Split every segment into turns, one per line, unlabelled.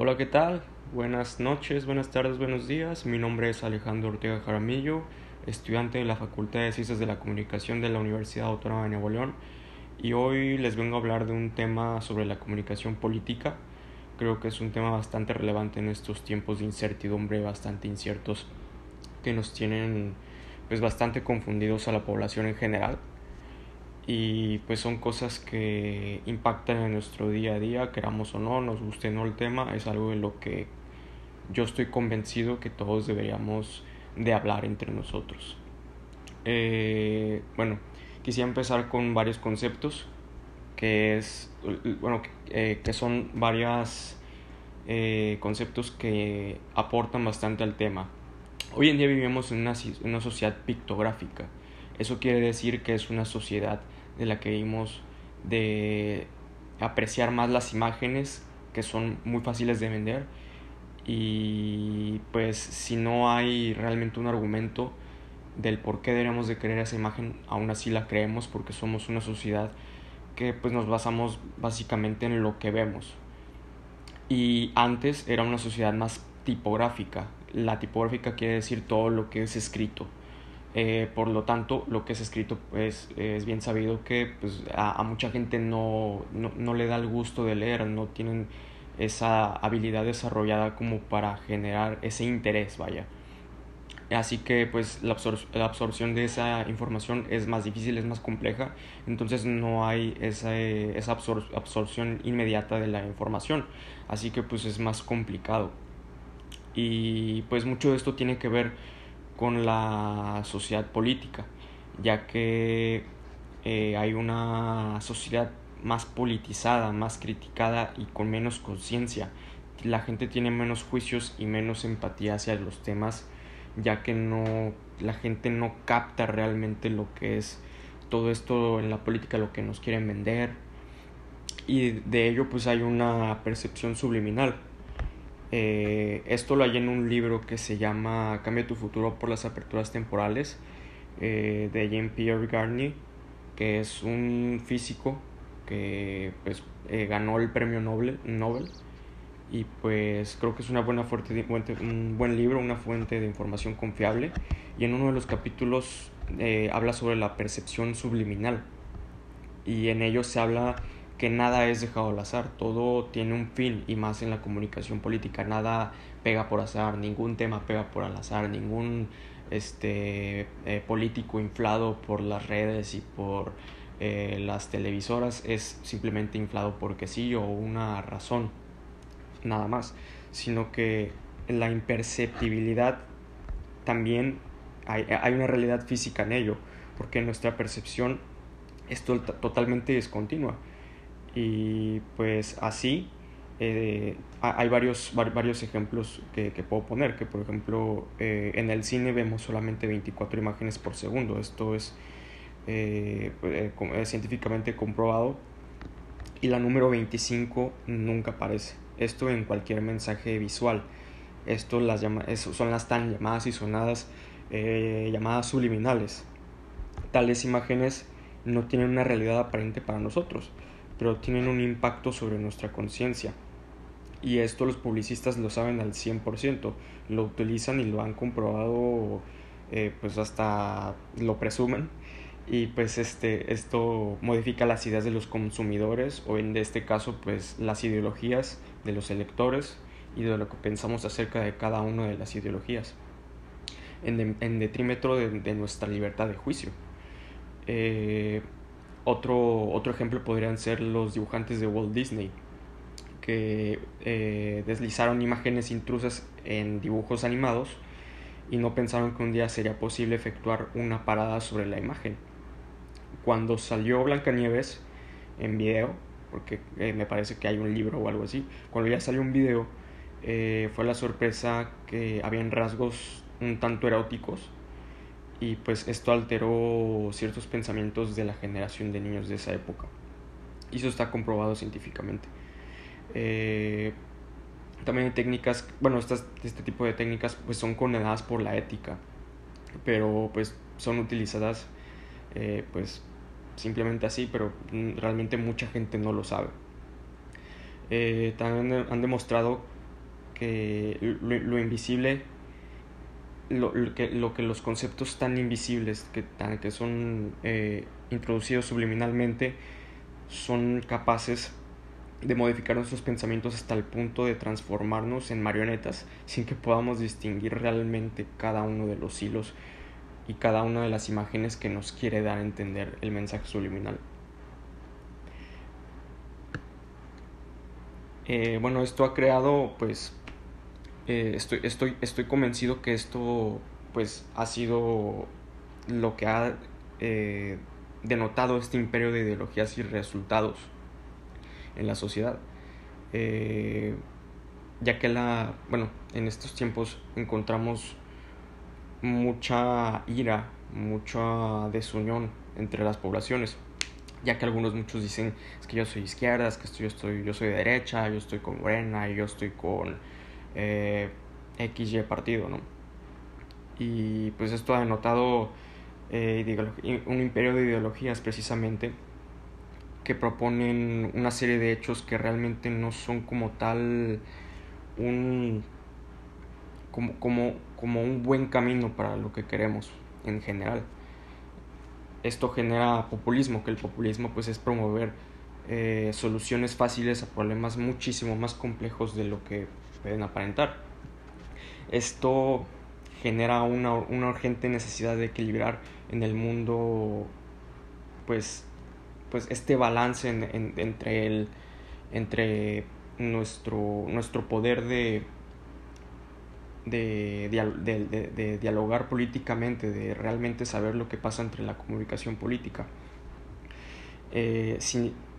Hola, ¿qué tal? Buenas noches, buenas tardes, buenos días. Mi nombre es Alejandro Ortega Jaramillo, estudiante de la Facultad de Ciencias de la Comunicación de la Universidad Autónoma de Nuevo León. Y hoy les vengo a hablar de un tema sobre la comunicación política. Creo que es un tema bastante relevante en estos tiempos de incertidumbre bastante inciertos que nos tienen pues bastante confundidos a la población en general y pues son cosas que impactan en nuestro día a día, queramos o no, nos guste o no el tema, es algo de lo que yo estoy convencido que todos deberíamos de hablar entre nosotros. Eh, bueno, quisiera empezar con varios conceptos, que es, bueno, eh, que son varios eh, conceptos que aportan bastante al tema. Hoy en día vivimos en una, una sociedad pictográfica. Eso quiere decir que es una sociedad de la que vimos de apreciar más las imágenes que son muy fáciles de vender y pues si no hay realmente un argumento del por qué deberíamos de creer esa imagen, aún así la creemos porque somos una sociedad que pues nos basamos básicamente en lo que vemos. Y antes era una sociedad más tipográfica. La tipográfica quiere decir todo lo que es escrito. Eh, por lo tanto, lo que es escrito pues, es bien sabido que pues, a, mucha gente no, no, no, le da el gusto de leer, no tienen esa habilidad desarrollada como para generar ese interés, vaya. Así que pues la, la absorción de esa información es más difícil, es más compleja, entonces no hay esa, esa absorción inmediata de la información, así que pues es más complicado. Y pues mucho de esto tiene que ver con la sociedad política, ya que eh, hay una sociedad más politizada, más criticada y con menos conciencia. La gente tiene menos juicios y menos empatía hacia los temas, ya que no la gente no capta realmente lo que es todo esto en la política, lo que nos quieren vender. Y de ello pues hay una percepción subliminal eh, esto lo hay en un libro que se llama Cambia tu futuro por las aperturas temporales eh, de Jean-Pierre Garnier, que es un físico que pues, eh, ganó el premio Nobel, Nobel y pues creo que es una buena fuente, un buen libro, una fuente de información confiable y en uno de los capítulos habla sobre la percepción subliminal y en ello se habla que nada es dejado al azar, todo tiene un fin y más en la comunicación política, nada pega por azar, ningún tema pega por al azar, ningún este eh, político inflado por las redes y por eh, las televisoras es simplemente inflado porque sí o una razón, nada más, sino que la imperceptibilidad también hay, hay una realidad física en ello, porque nuestra percepción es totalmente discontinua y pues así eh, hay varios, varios ejemplos que, puedo poner, que por ejemplo eh, en el cine vemos solamente 24 imágenes por segundo, esto es eh, científicamente comprobado y la número 25 nunca aparece, esto en cualquier mensaje visual, esto las llama, son las tan llamadas y sonadas llamadas subliminales, tales imágenes no tienen una realidad aparente para nosotros, pero tienen un impacto sobre nuestra conciencia. Y esto los publicistas lo saben al 100%, lo utilizan y lo han comprobado, eh, pues hasta lo presumen. Y pues este, esto modifica las ideas de los consumidores o en este caso pues las ideologías de los electores y de lo que pensamos acerca de cada una de las ideologías en, en detrimento de, de, nuestra libertad de juicio. Eh, otro, otro ejemplo podrían ser los dibujantes de Walt Disney, que eh, deslizaron imágenes intrusas en dibujos animados y no pensaron que un día sería posible efectuar una parada sobre la imagen. Cuando salió Blancanieves en video, porque eh, me parece que hay un libro o algo así, cuando ya salió un video, eh, fue la sorpresa que habían rasgos un tanto eróticos y pues esto alteró ciertos pensamientos de la generación de niños de esa época. Y eso está comprobado científicamente. Eh, también hay técnicas, bueno, estas, este tipo de técnicas pues son condenadas por la ética, pero pues son utilizadas eh, pues simplemente así, pero realmente mucha gente no lo sabe. Eh, también han demostrado que lo, invisible, lo, que, lo que los conceptos tan invisibles que, tan, que son eh, introducidos subliminalmente son capaces de modificar nuestros pensamientos hasta el punto de transformarnos en marionetas sin que podamos distinguir realmente cada uno de los hilos y cada una de las imágenes que nos quiere dar a entender el mensaje subliminal. Eh, bueno, esto ha creado, pues, eh, estoy, estoy, estoy convencido que esto, pues, ha sido lo que ha eh, denotado este imperio de ideologías y resultados en la sociedad. ya que la, bueno, en estos tiempos encontramos mucha ira, mucha desunión entre las poblaciones ya que algunos muchos dicen es que yo soy izquierda, es que yo estoy yo soy de derecha, yo estoy con Morena, yo estoy con eh, XY partido, ¿no? Y pues esto ha denotado eh, un imperio de ideologías precisamente que proponen una serie de hechos que realmente no son como tal un como, como, como un buen camino para lo que queremos en general esto genera populismo, que el populismo pues es promover eh, soluciones fáciles a problemas muchísimo más complejos de lo que pueden aparentar. Esto genera una, urgente necesidad de equilibrar en el mundo pues, pues este balance entre, el, entre nuestro, nuestro poder de de, de, dialogar políticamente, de realmente saber lo que pasa entre la comunicación política. Eh,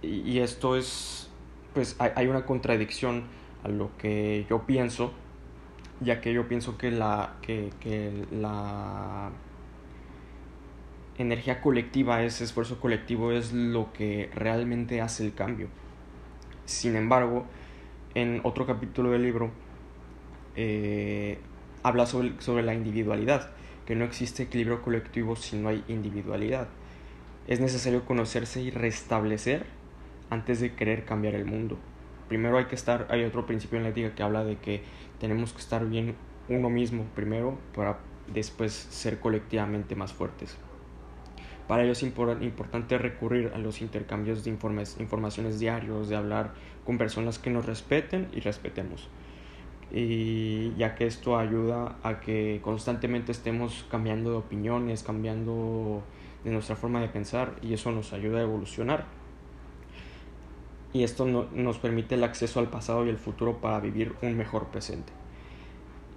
y esto es, pues hay, una contradicción a lo que yo pienso, ya que yo pienso que la, que, que la energía colectiva, ese esfuerzo colectivo es lo que realmente hace el cambio. Sin embargo, en otro capítulo del libro, eh, habla sobre, sobre la individualidad, que no existe equilibrio colectivo si no hay individualidad. Es necesario conocerse y restablecer antes de querer cambiar el mundo. Primero hay que estar, hay otro principio en la ética que habla de que tenemos que estar bien uno mismo primero para después ser colectivamente más fuertes. Para ello es importante recurrir a los intercambios de informes, informaciones diarios, de hablar con personas que nos respeten y respetemos y ya que esto ayuda a que constantemente estemos cambiando de opiniones, cambiando de nuestra forma de pensar y eso nos ayuda a evolucionar. Y esto nos permite el acceso al pasado y el futuro para vivir un mejor presente.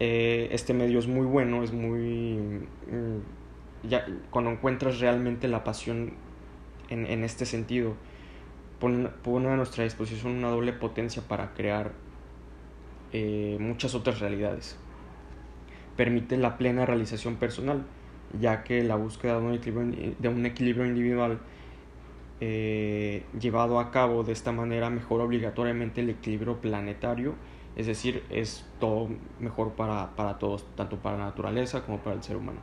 Eh, este medio es muy bueno, es muy... Mm, ya, cuando encuentras realmente la pasión en, en este sentido, pone, pone a nuestra disposición una doble potencia para crear eh, muchas otras realidades. Permite la plena realización personal, ya que la búsqueda de un equilibrio, de un equilibrio individual eh, llevado a cabo de esta manera mejora obligatoriamente el equilibrio planetario, es decir, es todo mejor para, para todos, tanto para la naturaleza como para el ser humano.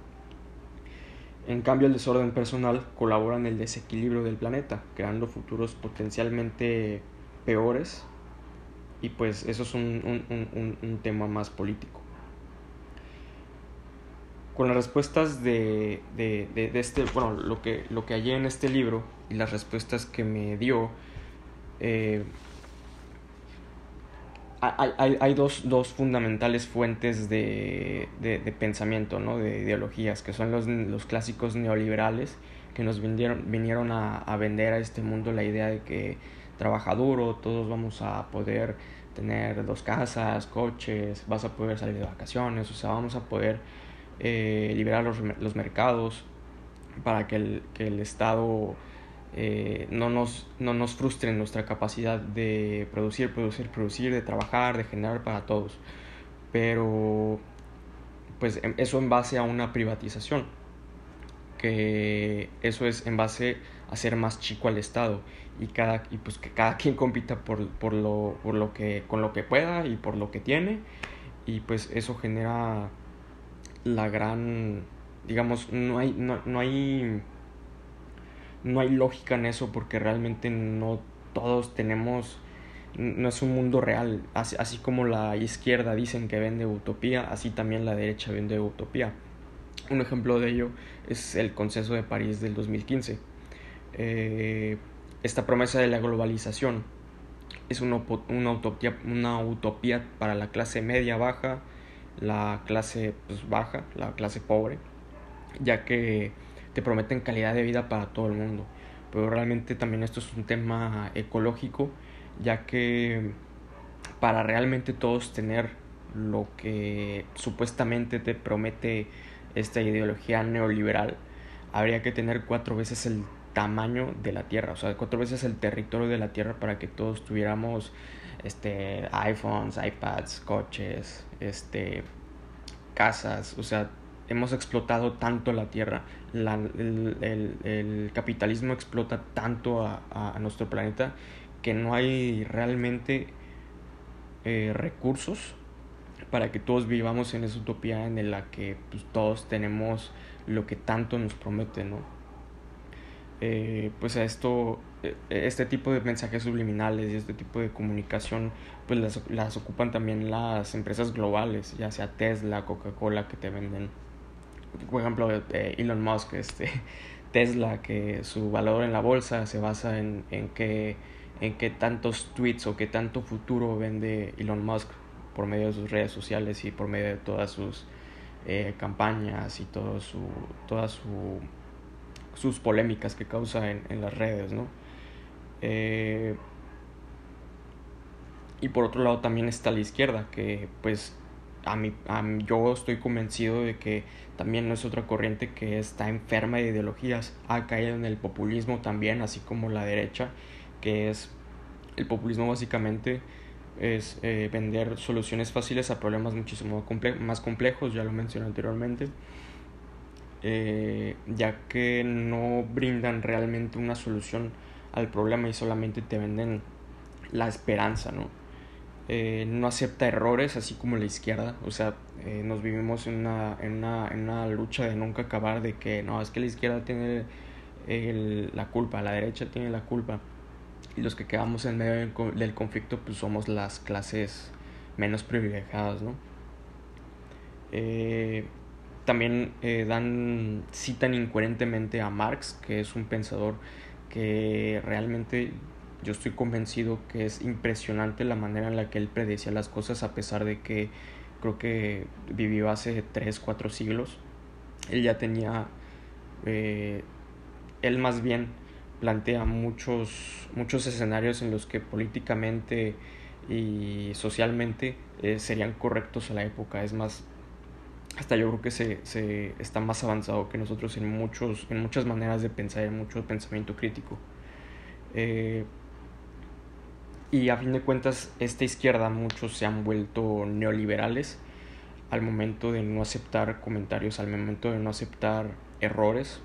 En cambio, el desorden personal colabora en el desequilibrio del planeta, creando futuros potencialmente peores y pues eso es un, un, un, tema más político. Con las respuestas de, de, de, este, bueno, lo que, lo que hallé en este libro y las respuestas que me dio, eh, hay, hay, hay dos, dos, fundamentales fuentes de, de, pensamiento, ¿no? de ideologías, que son los, los clásicos neoliberales, que nos vinieron, vinieron a, a vender a este mundo la idea de que trabaja duro, todos vamos a poder tener dos casas, coches, vas a poder salir de vacaciones, o sea, vamos a poder eh, liberar los, los, mercados para que el, que el Estado eh, no, nos, no nos frustre en nuestra capacidad de producir, producir, producir, de trabajar, de generar para todos. Pero, pues em, eso en base a una privatización, que eso es en base hacer más chico al Estado y cada y pues que cada quien compita por, por, lo, por lo que con lo que pueda y por lo que tiene y pues eso genera la gran digamos no hay no, no hay no hay lógica en eso porque realmente no todos tenemos no es un mundo real. Así, así, como la izquierda dicen que vende utopía, así también la derecha vende utopía. Un ejemplo de ello es el Consenso de París del 2015. Eh, esta promesa de la globalización es una, una, utopía, una utopía para la clase media baja, la clase pues, baja, la clase pobre, ya que te prometen calidad de vida para todo el mundo. Pero realmente también esto es un tema ecológico, ya que para realmente todos tener lo que supuestamente te promete esta ideología neoliberal, habría que tener cuatro veces el tamaño de la Tierra, o sea, cuatro veces el territorio de la Tierra para que todos tuviéramos este iPhones, iPads, coches, este casas, o sea, hemos explotado tanto la Tierra, el, capitalismo explota tanto a, nuestro planeta que no hay realmente eh, recursos para que todos vivamos en esa utopía en la que pues, todos tenemos lo que tanto nos promete, ¿no? Eh, pues a esto, eh, este tipo de mensajes subliminales y este tipo de comunicación, pues las, las ocupan también las empresas globales, ya sea Tesla, Coca-Cola, que te venden, por ejemplo, eh, Elon Musk, este, Tesla, que su valor en la bolsa se basa en, en, que, en qué tantos tweets o qué tanto futuro vende Elon Musk por medio de sus redes sociales y por medio de todas sus eh, campañas y todo su, todas su, sus polémicas que causa en, en las redes, ¿no? Eh, y por otro lado también está la izquierda, que pues a mí, a yo estoy convencido de que también no es otra corriente que está enferma de ideologías, ha caído en el populismo también, así como la derecha, que es el populismo básicamente es eh, vender soluciones fáciles a problemas muchísimo más complejos, ya lo mencioné anteriormente, eh, ya que no brindan realmente una solución al problema y solamente te venden la esperanza, ¿no? Eh, no acepta errores, así como la izquierda, o sea, nos vivimos en una, una, una lucha de nunca acabar, de que no, es que la izquierda tiene la culpa, la derecha tiene la culpa y los que quedamos en medio del conflicto pues somos las clases menos privilegiadas, ¿no? Eh, también eh, dan, citan incoherentemente a Marx, que es un pensador que realmente yo estoy convencido que es impresionante la manera en la que él predecía las cosas a pesar de que creo que vivió hace 3, 4 siglos. Él ya tenía, eh, él más bien plantea muchos, muchos escenarios en los que políticamente y socialmente eh, serían correctos a la época. Es más, hasta yo creo que se, se está más avanzado que nosotros en, muchos, en muchas maneras de pensar, en mucho pensamiento crítico. Eh, y a fin de cuentas, esta izquierda, muchos se han vuelto neoliberales al momento de no aceptar comentarios, al momento de no aceptar errores,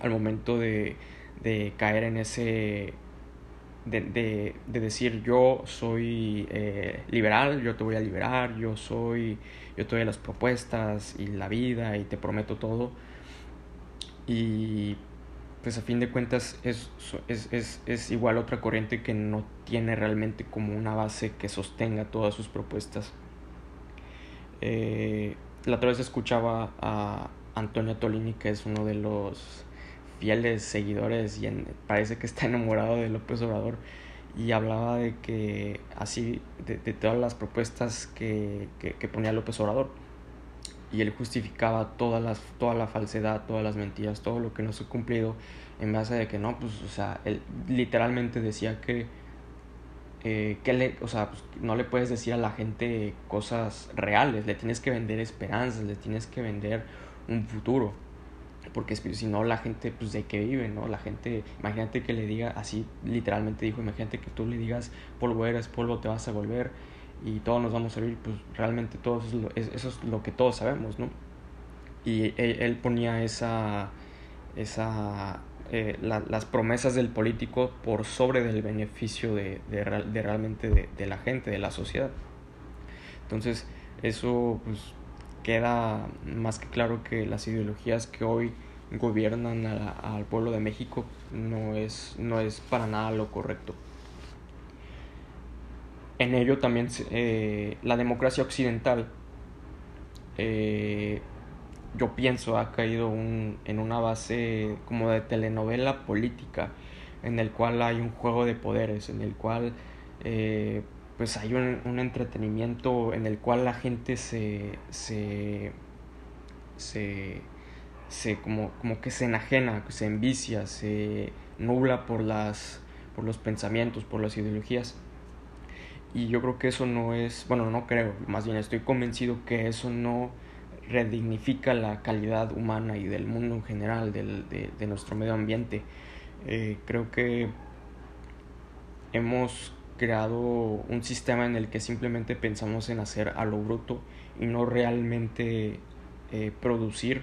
al momento de de caer en ese de, de, de decir yo soy eh, liberal, yo te voy a liberar, yo soy, yo te doy las propuestas y la vida y te prometo todo. Y pues a fin de cuentas es, es, es, es igual otra corriente que no tiene realmente como una base que sostenga todas sus propuestas. Eh, la otra vez escuchaba a Antonio Tolini, que es uno de los fieles seguidores y parece que está enamorado de López Obrador y hablaba de que así de, todas las propuestas que, que, ponía López Obrador y él justificaba todas las, toda la falsedad, todas las mentiras, todo lo que no se ha cumplido en base de que no, pues, o sea, él literalmente decía que, eh, que le, o sea, pues, no le puedes decir a la gente cosas reales, le tienes que vender esperanzas, le tienes que vender un futuro porque si no la gente pues de qué vive, ¿no? La gente, imagínate que le diga así, literalmente dijo, imagínate que tú le digas polvo eres, polvo te vas a volver y todos nos vamos a vivir, pues realmente todo eso es lo, que todos sabemos, ¿no? Y él, ponía esa, esa eh, las promesas del político por sobre del beneficio de, de, realmente de, la gente, de la sociedad. Entonces, eso pues queda más que claro que las ideologías que hoy gobiernan al pueblo de México no es, no es para nada lo correcto. En ello también eh, la democracia occidental, eh, yo pienso, ha caído en una base como de telenovela política, en el cual hay un juego de poderes, en el cual eh, pues hay un, entretenimiento en el cual la gente se, se, se, se como, como que se enajena, se envicia, se nubla por, las, por los pensamientos, por las ideologías. Y yo creo que eso no es, bueno, no creo, más bien estoy convencido que eso no redignifica la calidad humana y del mundo en general, del, de, nuestro medio ambiente. Eh, creo que hemos creado un sistema en el que simplemente pensamos en hacer a lo bruto y no realmente eh, producir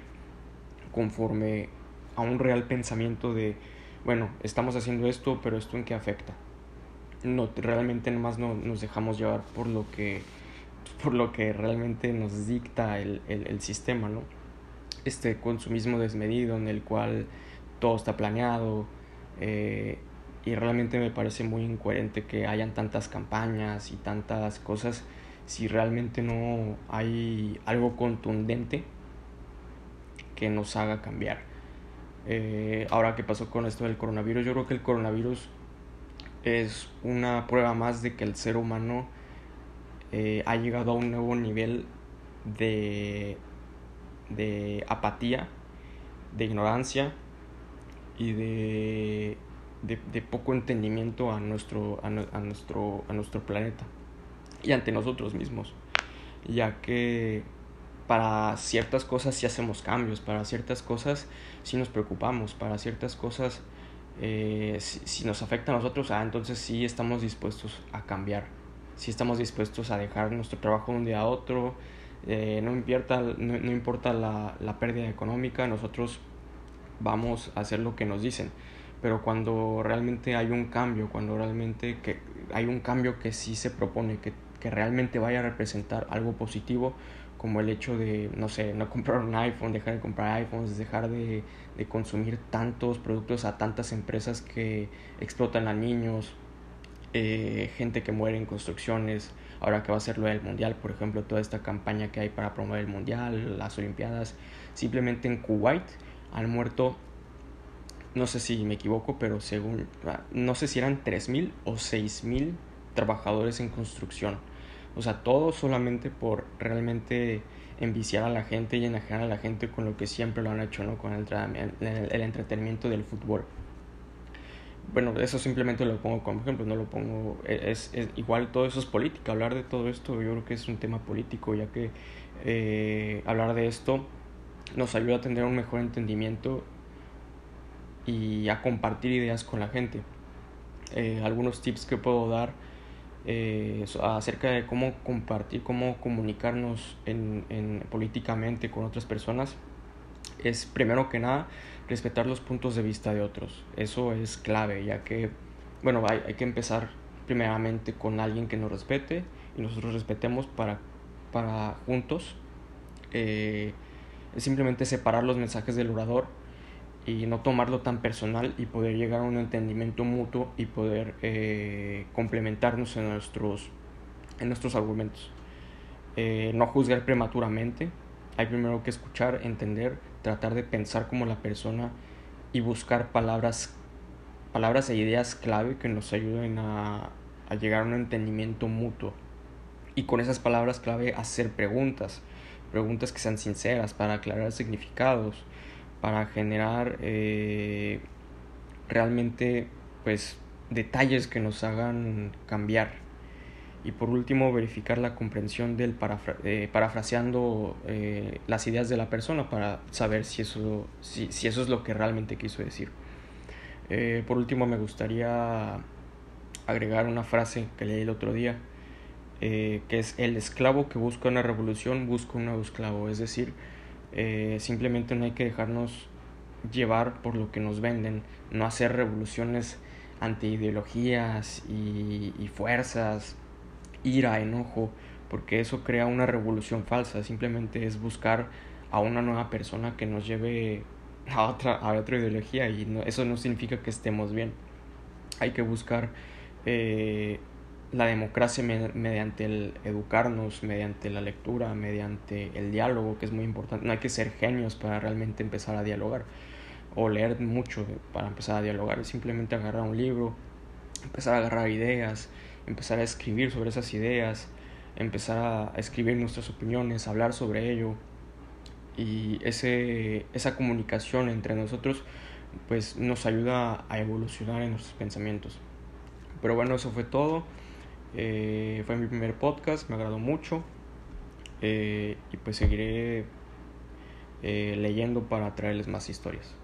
conforme a un real pensamiento de, bueno, estamos haciendo esto, pero esto en qué afecta no realmente nomás no, nos dejamos llevar por lo que por lo que realmente nos dicta el, el, el, sistema, ¿no? Este consumismo desmedido en el cual todo está planeado eh, y realmente me parece muy incoherente que hayan tantas campañas y tantas cosas si realmente no hay algo contundente que nos haga cambiar. Eh, ahora que pasó con esto del coronavirus, yo creo que el coronavirus es una prueba más de que el ser humano eh, ha llegado a un nuevo nivel de, de apatía, de ignorancia y de, de, poco entendimiento a nuestro, a, nuestro, a nuestro planeta y ante nosotros mismos, ya que para ciertas cosas sí hacemos cambios, para ciertas cosas sí nos preocupamos, para ciertas cosas eh, si, nos afecta a nosotros, ah, entonces sí estamos dispuestos a cambiar, sí estamos dispuestos a dejar nuestro trabajo de un día a otro, eh, no, importa, no, importa la, la, pérdida económica, nosotros vamos a hacer lo que nos dicen. Pero cuando realmente hay un cambio, cuando realmente que hay un cambio que sí se propone, que, que realmente vaya a representar algo positivo, como el hecho de, no sé, no comprar un iPhone, dejar de comprar iPhones, dejar de, de consumir tantos productos a tantas empresas que explotan a niños, eh, gente que muere en construcciones, ahora que va a ser lo del mundial, por ejemplo, toda esta campaña que hay para promover el mundial, las olimpiadas, simplemente en Kuwait han muerto, no sé si me equivoco, pero según, no sé si eran 3.000 o 6.000 trabajadores en construcción o sea, todo solamente por realmente enviciar a la gente y enajenar a la gente con lo que siempre lo han hecho, ¿no? Con el, entretenimiento del fútbol. Bueno, eso simplemente lo pongo como ejemplo, no lo pongo, e, es, igual todo eso es política, hablar de todo esto yo creo que es un tema político, ya que eh, hablar de esto nos ayuda a tener un mejor entendimiento y a compartir ideas con la gente. Eh, algunos tips que puedo dar eh, acerca de cómo compartir, cómo comunicarnos en, en, políticamente con otras personas, es primero que nada respetar los puntos de vista de otros. Eso es clave, ya que, bueno, hay, hay que empezar primeramente con alguien que nos respete y nosotros respetemos para, para juntos eh, simplemente separar los mensajes del orador y no tomarlo tan personal y poder llegar a un entendimiento mutuo y poder eh, complementarnos en nuestros, en nuestros argumentos. Eh, no juzgar prematuramente, hay primero que escuchar, entender, tratar de pensar como la persona y buscar palabras, palabras e ideas clave que nos ayuden a, a llegar a un entendimiento mutuo. Y con esas palabras clave hacer preguntas, preguntas que sean sinceras para aclarar significados, para generar eh, realmente pues detalles que nos hagan cambiar y por último verificar la comprensión del eh, parafraseando eh, las ideas de la persona para saber si eso, si, si eso es lo que realmente quiso decir. por último me gustaría agregar una frase que leí el otro día que es el esclavo que busca una revolución busca un nuevo esclavo es decir eh, simplemente no hay que dejarnos llevar por lo que nos venden, no hacer revoluciones anti ideologías y, y fuerzas, ira, enojo, porque eso crea una revolución falsa, simplemente es buscar a una nueva persona que nos lleve a otra, a otra ideología y eso no significa que estemos bien. Hay que buscar eh, la democracia mediante el educarnos, mediante la lectura, mediante el diálogo, que es muy importante. No hay que ser genios para realmente empezar a dialogar o leer mucho para empezar a dialogar. Simplemente agarrar un libro, empezar a agarrar ideas, empezar a escribir sobre esas ideas, empezar a escribir nuestras opiniones, hablar sobre ello. Y ese, esa comunicación entre nosotros pues nos ayuda a evolucionar en nuestros pensamientos. Pero bueno, eso fue todo. Eh, fue mi primer podcast, me agradó mucho. Eh, y pues seguiré eh, leyendo para traerles más historias.